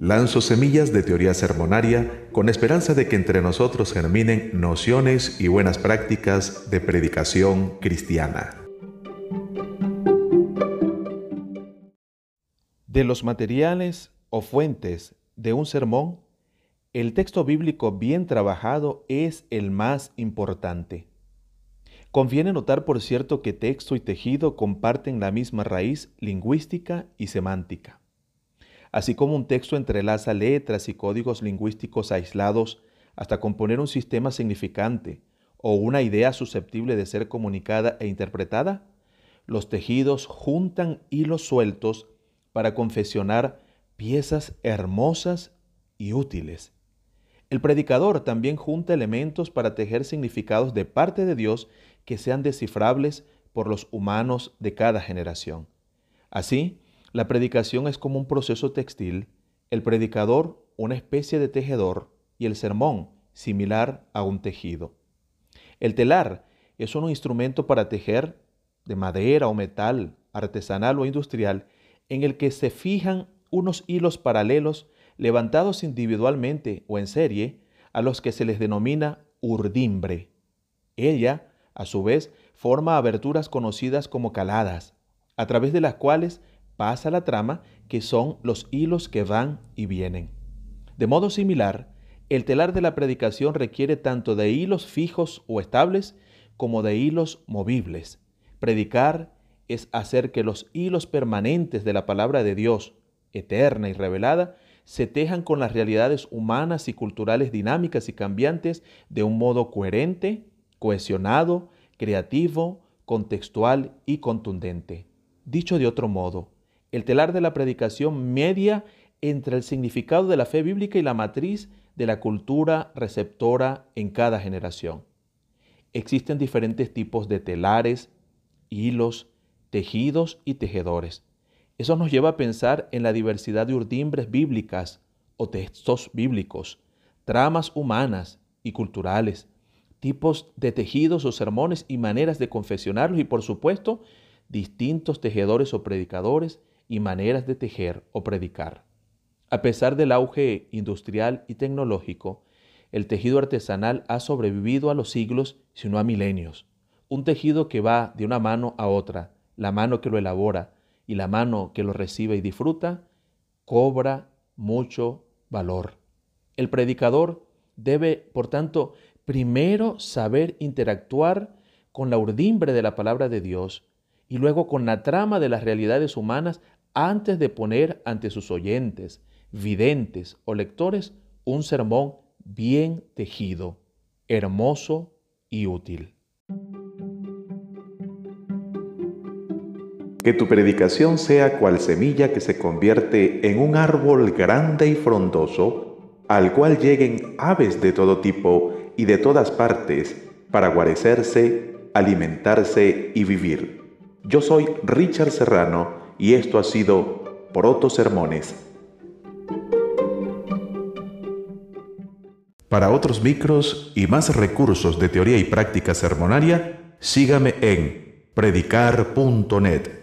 Lanzo semillas de teoría sermonaria con esperanza de que entre nosotros germinen nociones y buenas prácticas de predicación cristiana. De los materiales o fuentes de un sermón, el texto bíblico bien trabajado es el más importante. Conviene notar, por cierto, que texto y tejido comparten la misma raíz lingüística y semántica. Así como un texto entrelaza letras y códigos lingüísticos aislados hasta componer un sistema significante o una idea susceptible de ser comunicada e interpretada, los tejidos juntan hilos sueltos para confesionar piezas hermosas y útiles. El predicador también junta elementos para tejer significados de parte de Dios que sean descifrables por los humanos de cada generación. Así, la predicación es como un proceso textil, el predicador una especie de tejedor y el sermón similar a un tejido. El telar es un instrumento para tejer de madera o metal, artesanal o industrial, en el que se fijan unos hilos paralelos levantados individualmente o en serie, a los que se les denomina urdimbre. Ella a su vez, forma aberturas conocidas como caladas, a través de las cuales pasa la trama, que son los hilos que van y vienen. De modo similar, el telar de la predicación requiere tanto de hilos fijos o estables como de hilos movibles. Predicar es hacer que los hilos permanentes de la palabra de Dios, eterna y revelada, se tejan con las realidades humanas y culturales dinámicas y cambiantes de un modo coherente, cohesionado, creativo, contextual y contundente. Dicho de otro modo, el telar de la predicación media entre el significado de la fe bíblica y la matriz de la cultura receptora en cada generación. Existen diferentes tipos de telares, hilos, tejidos y tejedores. Eso nos lleva a pensar en la diversidad de urdimbres bíblicas o textos bíblicos, tramas humanas y culturales, tipos de tejidos o sermones y maneras de confesionarlos y por supuesto distintos tejedores o predicadores y maneras de tejer o predicar. A pesar del auge industrial y tecnológico, el tejido artesanal ha sobrevivido a los siglos, sino a milenios. Un tejido que va de una mano a otra, la mano que lo elabora y la mano que lo recibe y disfruta, cobra mucho valor. El predicador debe, por tanto, primero saber interactuar con la urdimbre de la palabra de Dios y luego con la trama de las realidades humanas antes de poner ante sus oyentes, videntes o lectores un sermón bien tejido, hermoso y útil. Que tu predicación sea cual semilla que se convierte en un árbol grande y frondoso, al cual lleguen aves de todo tipo y de todas partes para guarecerse, alimentarse y vivir. Yo soy Richard Serrano y esto ha sido Proto Sermones. Para otros micros y más recursos de teoría y práctica sermonaria, sígame en predicar.net.